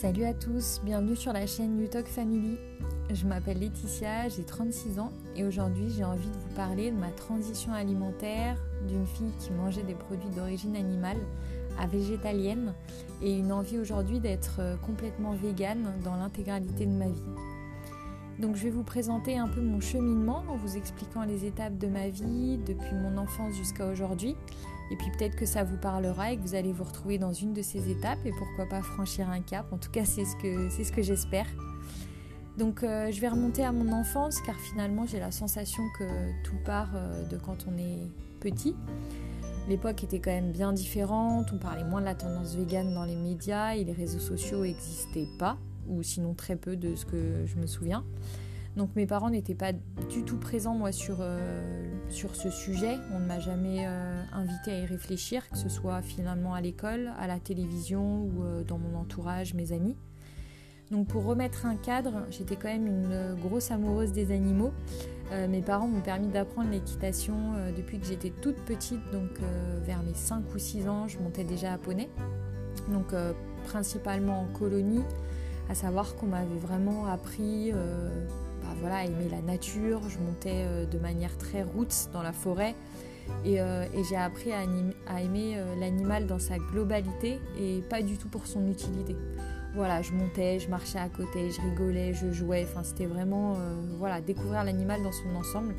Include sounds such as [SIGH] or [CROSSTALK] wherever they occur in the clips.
Salut à tous, bienvenue sur la chaîne Utalk Family. Je m'appelle Laetitia, j'ai 36 ans et aujourd'hui j'ai envie de vous parler de ma transition alimentaire d'une fille qui mangeait des produits d'origine animale à végétalienne et une envie aujourd'hui d'être complètement végane dans l'intégralité de ma vie. Donc je vais vous présenter un peu mon cheminement en vous expliquant les étapes de ma vie depuis mon enfance jusqu'à aujourd'hui. Et puis peut-être que ça vous parlera et que vous allez vous retrouver dans une de ces étapes et pourquoi pas franchir un cap. En tout cas, c'est ce que, c'est ce que j'espère. Donc euh, je vais remonter à mon enfance car finalement j'ai la sensation que tout part euh, de quand on est petit. L'époque était quand même bien différente, on parlait moins de la tendance végane dans les médias et les réseaux sociaux n'existaient pas ou sinon très peu de ce que je me souviens. Donc mes parents n'étaient pas du tout présents moi sur, euh, sur ce sujet. On ne m'a jamais euh, invité à y réfléchir, que ce soit finalement à l'école, à la télévision ou euh, dans mon entourage, mes amis. Donc pour remettre un cadre, j'étais quand même une grosse amoureuse des animaux. mes parents m'ont permis d'apprendre l'équitation depuis que j'étais toute petite, donc vers mes 5 ou 6 ans, je montais déjà à poney. Donc principalement en colonie, à savoir qu'on m'avait vraiment appris euh, bah voilà, à aimer la nature. Je montais euh, de manière très roots dans la forêt et, euh, j'ai appris à, aimer l'animal dans sa globalité et pas du tout pour son utilité. Voilà, je montais, je marchais à côté, je rigolais, je jouais. Enfin, c'était vraiment voilà, découvrir l'animal dans son ensemble.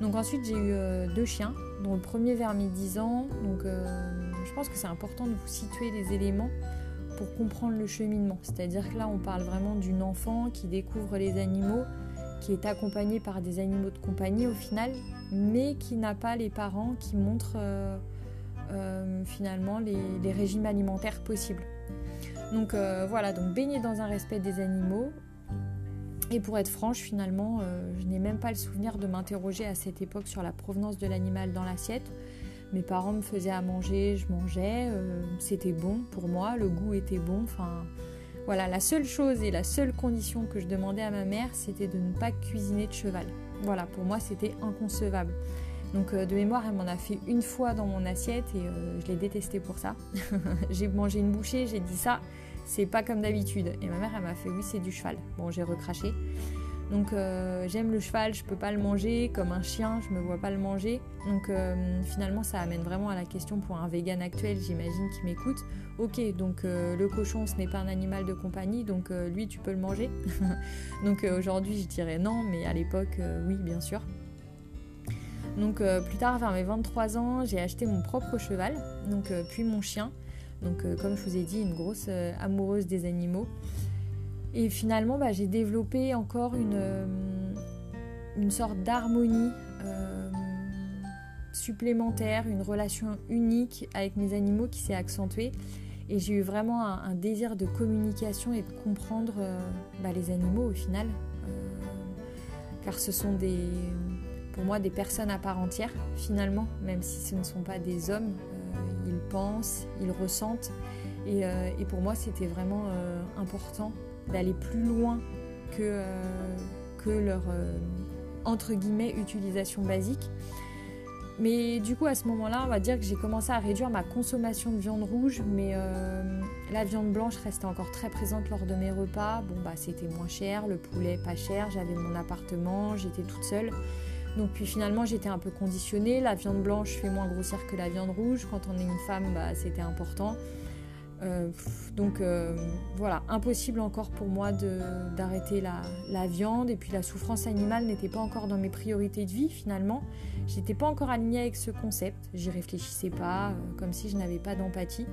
Donc ensuite, j'ai eu deux chiens, dont le premier vers mes 10 ans. Donc je pense que c'est important de vous situer les éléments pour comprendre le cheminement. C'est-à-dire que là, on parle vraiment d'une enfant qui découvre les animaux, qui est accompagnée par des animaux de compagnie au final, mais qui n'a pas les parents qui montrent euh, euh, finalement les, régimes alimentaires possibles. Donc euh, voilà, donc baigner dans un respect des animaux. Et pour être franche, finalement, je n'ai même pas le souvenir de m'interroger à cette époque sur la provenance de l'animal dans l'assiette. Mes parents me faisaient à manger, je mangeais, euh, c'était bon pour moi, le goût était bon. Enfin, voilà, la seule chose et la seule condition que je demandais à ma mère, c'était de ne pas cuisiner de cheval. Voilà, pour moi, c'était inconcevable. Donc euh, de mémoire, elle m'en a fait une fois dans mon assiette et euh, je l'ai détesté pour ça. [LAUGHS] j'ai mangé une bouchée, j'ai dit ça, c'est pas comme d'habitude. Et ma mère, elle m'a fait oui, c'est du cheval. Bon, j'ai recraché. Donc euh, j'aime le cheval, je peux pas le manger, comme un chien, je me vois pas le manger. Donc euh, finalement ça amène vraiment à la question pour un vegan actuel, j'imagine, qui m'écoute. Ok, donc euh, le cochon ce n'est pas un animal de compagnie, donc lui tu peux le manger. [LAUGHS] donc aujourd'hui je dirais non, mais à l'époque oui bien sûr. Donc plus tard vers mes 23 ans j'ai acheté mon propre cheval, donc puis mon chien. Donc comme je vous ai dit, une grosse amoureuse des animaux. Et finalement, bah, j'ai développé encore une, euh, une sorte d'harmonie euh, supplémentaire, une relation unique avec mes animaux qui s'est accentuée. Et j'ai eu vraiment un, désir de communication et de comprendre euh, bah, les animaux au final. car ce sont des, pour moi des personnes à part entière finalement, même si ce ne sont pas des hommes. ils pensent, ils ressentent. Et, et pour moi, c'était vraiment important d'aller plus loin que, euh, leur euh, entre guillemets utilisation basique. Mais du coup, à ce moment-là, on va dire que j'ai commencé à réduire ma consommation de viande rouge, mais euh, la viande blanche restait encore très présente lors de mes repas. Bon, bah, c'était moins cher, le poulet pas cher, j'avais mon appartement, j'étais toute seule. Donc, puis finalement, j'étais un peu conditionnée. La viande blanche fait moins grossière que la viande rouge. Quand on est une femme, bah, c'était important. Euh, donc euh, voilà, impossible encore pour moi d'arrêter la, viande. Et puis la souffrance animale n'était pas encore dans mes priorités de vie finalement. J'étais pas encore alignée avec ce concept. J'y réfléchissais pas, euh, comme si je n'avais pas d'empathie.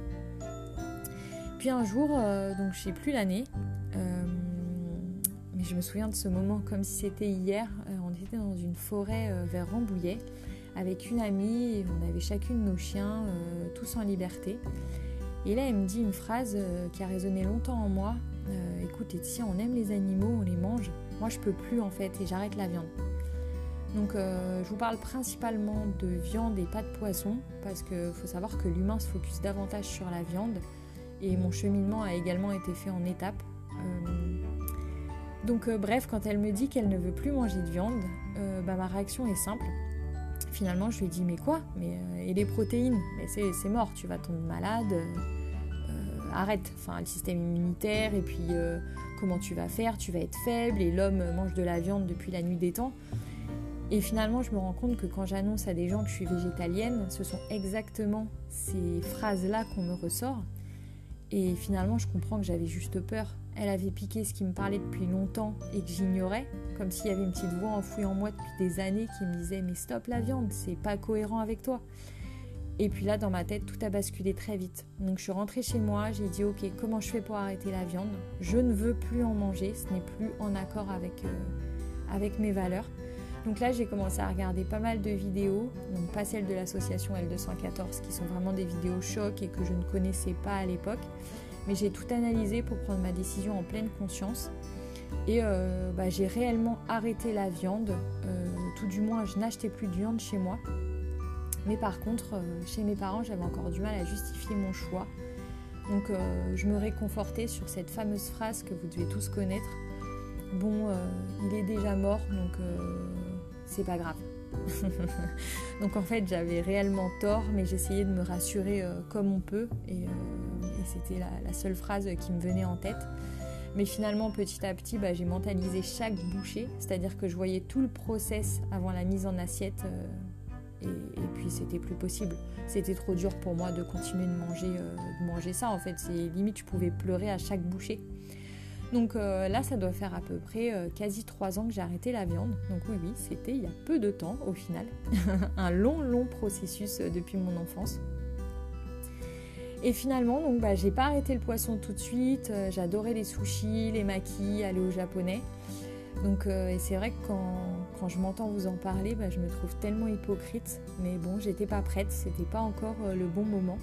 Puis un jour, donc je sais plus l'année, mais je me souviens de ce moment comme si c'était hier. on était dans une forêt vers Rambouillet avec une amie et on avait chacune nos chiens, tous en liberté. Et là, elle me dit une phrase euh, qui a résonné longtemps en moi. Euh, écoute, si on aime les animaux, on les mange. Moi, je peux plus en fait et j'arrête la viande. Donc, euh, je vous parle principalement de viande et pas de poisson parce qu'il faut savoir que l'humain se focus davantage sur la viande et mon cheminement a également été fait en étapes. donc, bref, quand elle me dit qu'elle ne veut plus manger de viande, bah, ma réaction est simple finalement, je lui ai dit, mais quoi? Mais, euh, Et les protéines? Mais c'est mort, tu vas tomber malade. Euh, arrête, enfin le système immunitaire et puis comment tu vas faire, tu vas être faible et l'homme mange de la viande depuis la nuit des temps. Et finalement, je me rends compte que quand j'annonce à des gens que je suis végétalienne, ce sont exactement ces phrases-là qu'on me ressort. Et finalement, je comprends que j'avais juste peur. Elle avait piqué ce qui me parlait depuis longtemps et que j'ignorais, comme s'il y avait une petite voix enfouie en moi depuis des années qui me disait Mais stop la viande, c'est pas cohérent avec toi. Et puis là, dans ma tête, tout a basculé très vite. Donc je suis rentrée chez moi, j'ai dit ok, comment je fais pour arrêter la viande? Je ne veux plus en manger, ce n'est plus en accord avec, euh, avec mes valeurs. Donc là, j'ai commencé à regarder pas mal de vidéos, donc pas celles de l'association L214 qui sont vraiment des vidéos chocs et que je ne connaissais pas à l'époque. Mais j'ai tout analysé pour prendre ma décision en pleine conscience. Et euh, bah, j'ai réellement arrêté la viande. Euh, tout du moins, je n'achetais plus de viande chez moi. Mais par contre, euh, chez mes parents, j'avais encore du mal à justifier mon choix. Donc je me réconfortais sur cette fameuse phrase que vous devez tous connaître. Bon, il est déjà mort, donc c'est pas grave. [LAUGHS] donc en fait, j'avais réellement tort, mais j'essayais de me rassurer comme on peut. Et, c'était la, seule phrase qui me venait en tête. Mais finalement, petit à petit, bah, j'ai mentalisé chaque bouchée, c'est-à-dire que je voyais tout le process avant la mise en assiette et, puis c'était plus possible. C'était trop dur pour moi de continuer de manger, euh, de manger ça en fait. C'est limite, je pouvais pleurer à chaque bouchée. Donc euh, là, ça doit faire à peu près euh, quasi trois ans que j'ai arrêté la viande. Donc oui, oui, c'était il y a peu de temps au final. [LAUGHS] Un long, long processus depuis mon enfance. Et finalement, donc bah, j'ai pas arrêté le poisson tout de suite. J'adorais les sushis, les makis, aller au japonais. Donc, c'est vrai que quand, je m'entends vous en parler, bah, je me trouve tellement hypocrite. Mais bon, j'étais pas prête, c'était pas encore euh, le bon moment.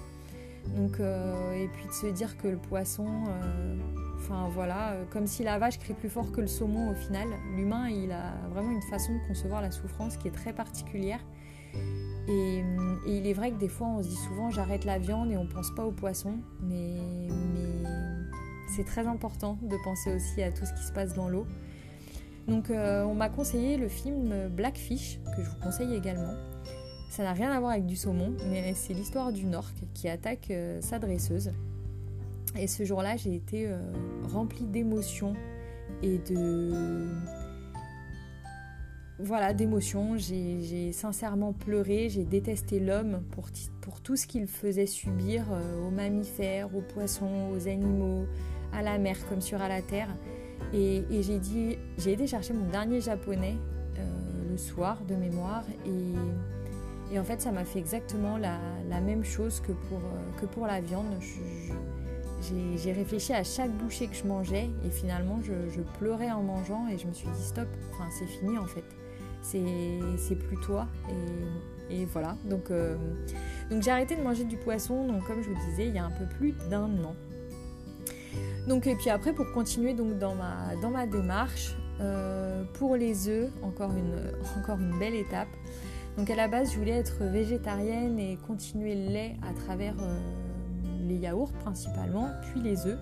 Donc, euh, et puis de se dire que le poisson, euh, enfin voilà, comme si la vache crie plus fort que le saumon au final, l'humain il a vraiment une façon de concevoir la souffrance qui est très particulière. Et, il est vrai que des fois on se dit souvent j'arrête la viande et on pense pas au poisson, mais, c'est très important de penser aussi à tout ce qui se passe dans l'eau. Donc euh, on m'a conseillé le film Blackfish, que je vous conseille également. Ça n'a rien à voir avec du saumon, mais c'est l'histoire d'une orque qui attaque euh, sa dresseuse. Et ce jour-là, j'ai été euh, remplie d'émotions et de... Voilà, d'émotions. J'ai sincèrement pleuré, j'ai détesté l'homme pour, tout ce qu'il faisait subir aux mammifères, aux poissons, aux animaux, à la mer comme sur la terre. Et, j'ai dit, j'ai été chercher mon dernier japonais euh, le soir de mémoire et, en fait ça m'a fait exactement la, même chose que pour, euh, la viande. j'ai réfléchi à chaque bouchée que je mangeais et finalement je, pleurais en mangeant et je me suis dit stop, enfin c'est fini en fait, c'est plus toi et, voilà. Donc, euh, donc j'ai arrêté de manger du poisson, comme je vous disais, il y a un peu plus d'un an. Donc, et puis après, pour continuer dans, ma, démarche, euh, pour les œufs, encore une [LAUGHS] belle étape. Donc à la base, je voulais être végétarienne et continuer le lait à travers euh, les yaourts principalement, puis les œufs.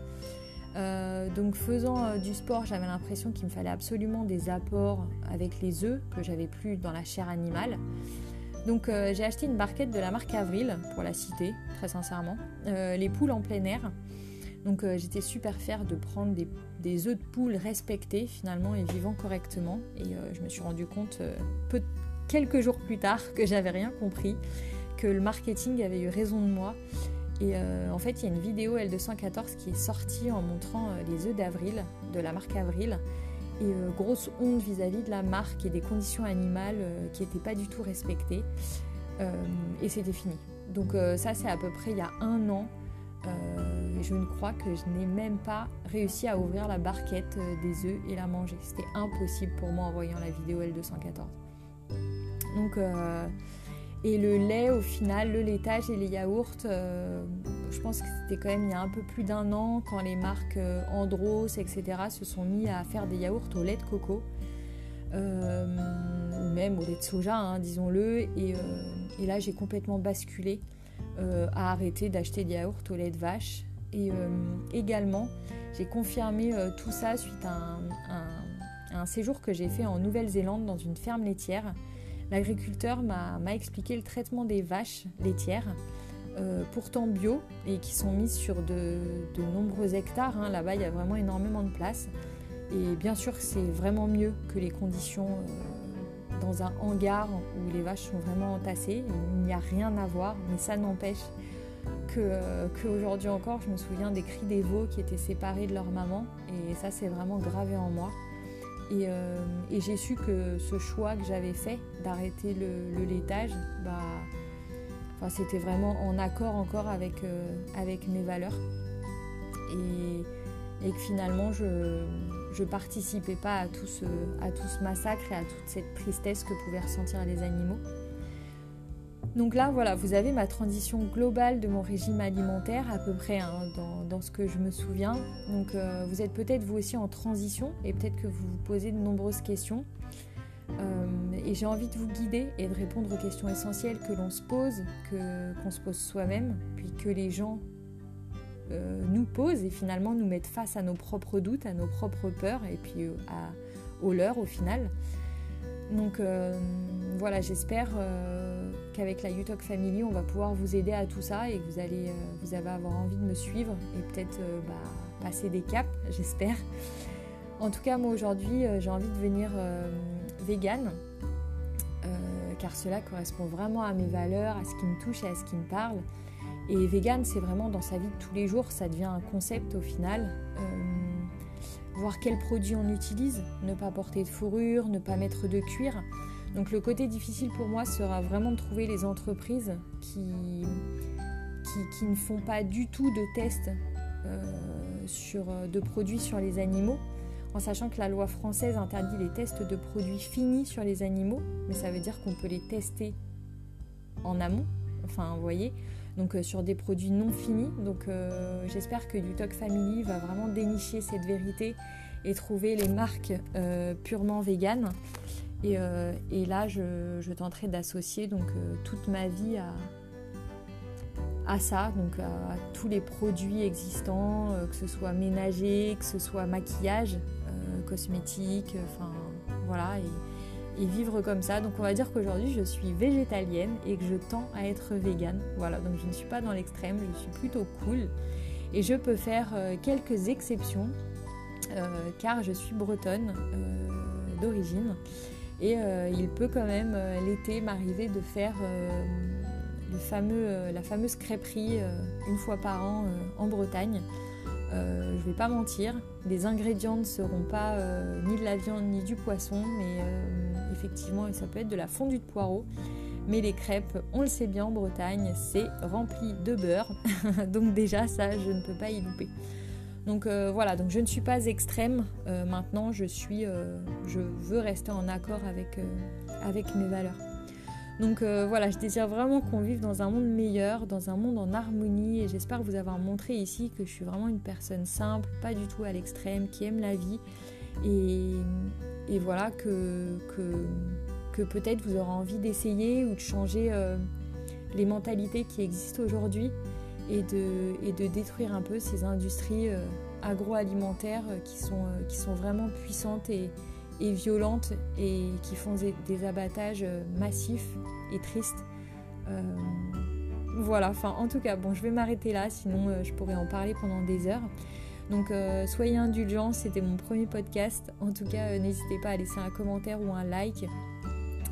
Euh, donc faisant du sport, j'avais l'impression qu'il me fallait absolument des apports avec les œufs que j'avais plus dans la chair animale. Donc j'ai acheté une barquette de la marque Avril pour la citer, très sincèrement. les poules en plein air. Donc euh, j'étais super fière de prendre des, œufs de poule respectés finalement et vivant correctement. Et euh, je me suis rendu compte euh, quelques jours plus tard que j'avais rien compris, que le marketing avait eu raison de moi. Et en fait, il y a une vidéo L214 qui est sortie en montrant les œufs d'avril de la marque Avril. Et grosse honte vis-à-vis de la marque et des conditions animales qui n'étaient pas du tout respectées. et c'était fini. Donc ça, c'est à peu près il y a un an. Euh, je ne crois que je n'ai même pas réussi à ouvrir la barquette euh, des œufs et la manger. C'était impossible pour moi en voyant la vidéo L214. Euh, et le lait, au final, le laitage et les yaourts, je pense que c'était quand même il y a un peu plus d'un an quand les marques Andros, etc., se sont mis à faire des yaourts au lait de coco. ou même au lait de soja, hein, disons-le. Et, là, j'ai complètement basculé euh, à arrêter d'acheter des yaourts au lait de vache. Et euh, également, j'ai confirmé euh, tout ça suite à un, séjour que j'ai fait en Nouvelle-Zélande dans une ferme laitière. L'agriculteur m'a expliqué le traitement des vaches laitières pourtant bio et qui sont mises sur de, nombreux hectares. Hein. Là-bas, il y a vraiment énormément de place. Et bien sûr, c'est vraiment mieux que les conditions dans un hangar où les vaches sont vraiment entassées. Il n'y a rien à voir, mais ça n'empêche qu'aujourd'hui encore, je me souviens des cris des veaux qui étaient séparés de leur maman. Et ça, c'est vraiment gravé en moi. Et, euh, j'ai su que ce choix que j'avais fait d'arrêter le, laitage, bah, c'était vraiment en accord encore avec, euh, mes valeurs. Et, et que finalement, je ne participais pas à tout ce massacre et à toute cette tristesse que pouvaient ressentir les animaux. Donc là, voilà, vous avez ma transition globale de mon régime alimentaire à peu près hein, dans, ce que je me souviens. Donc euh, vous êtes peut-être vous aussi en transition et peut-être que vous vous posez de nombreuses questions. Euh, et j'ai envie de vous guider et de répondre aux questions essentielles que l'on se pose, qu'on se pose soi-même, puis que les gens euh, nous posent et finalement nous mettent face à nos propres doutes, à nos propres peurs et puis aux leurs au final. Donc voilà, j'espère qu'avec la UTOC Family, on va pouvoir vous aider à tout ça et que vous allez, euh, vous avoir envie de me suivre et peut-être euh, bah, passer des caps, [LAUGHS] j'espère. En tout cas, moi aujourd'hui, euh, j'ai envie de devenir vegan car cela correspond vraiment à mes valeurs, à ce qui me touche et à ce qui me parle. Et vegan, c'est vraiment dans sa vie de tous les jours, ça devient un concept au final. voir quels produits on utilise, ne pas porter de fourrure, ne pas mettre de cuir. Donc le côté difficile pour moi sera vraiment de trouver les entreprises qui, ne font pas du tout de tests euh, sur, de produits sur les animaux, en sachant que la loi française interdit les tests de produits finis sur les animaux, mais ça veut dire qu'on peut les tester en amont, enfin vous voyez, donc euh, sur des produits non finis. Donc euh, j'espère que Dutoc Family va vraiment dénicher cette vérité et trouver les marques purement véganes euh, et, là, je, tenterai d'associer donc euh, toute ma vie à, ça, donc à, tous les produits existants, euh, que ce soit ménager, que ce soit maquillage, cosmétique, enfin voilà, et, vivre comme ça. Donc on va dire qu'aujourd'hui je suis végétalienne et que je tends à être végane. Voilà, donc je ne suis pas dans l'extrême, je suis plutôt cool. Et je peux faire quelques exceptions car je suis bretonne d'origine. Et euh, il peut quand même euh, l'été m'arriver de faire euh, la fameuse crêperie une fois par an en Bretagne. je ne vais pas mentir, les ingrédients ne seront pas ni de la viande ni du poisson, mais effectivement ça peut être de la fondue de poireaux. Mais les crêpes, on le sait bien en Bretagne, c'est rempli de beurre. [LAUGHS] Donc déjà ça, je ne peux pas y louper. Donc euh, voilà, donc je ne suis pas extrême. Euh, maintenant, je suis, euh, je veux rester en accord avec, avec mes valeurs. Donc voilà, je désire vraiment qu'on vive dans un monde meilleur, dans un monde en harmonie. Et j'espère vous avoir montré ici que je suis vraiment une personne simple, pas du tout à l'extrême, qui aime la vie. Et, voilà, que, que, que peut-être vous aurez envie d'essayer ou de changer les mentalités qui existent aujourd'hui et de, et de détruire un peu ces industries euh, agroalimentaires euh, qui sont, euh, qui sont vraiment puissantes et, et violentes et qui font des, abattages massifs et tristes. voilà, enfin en tout cas, bon, je vais m'arrêter là, sinon je pourrais en parler pendant des heures. Donc soyez indulgents, c'était mon premier podcast. En tout cas, n'hésitez pas à laisser un commentaire ou un like.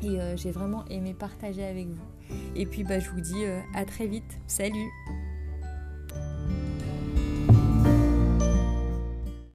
Et j'ai vraiment aimé partager avec vous. Et puis bah, je vous dis à très vite. Salut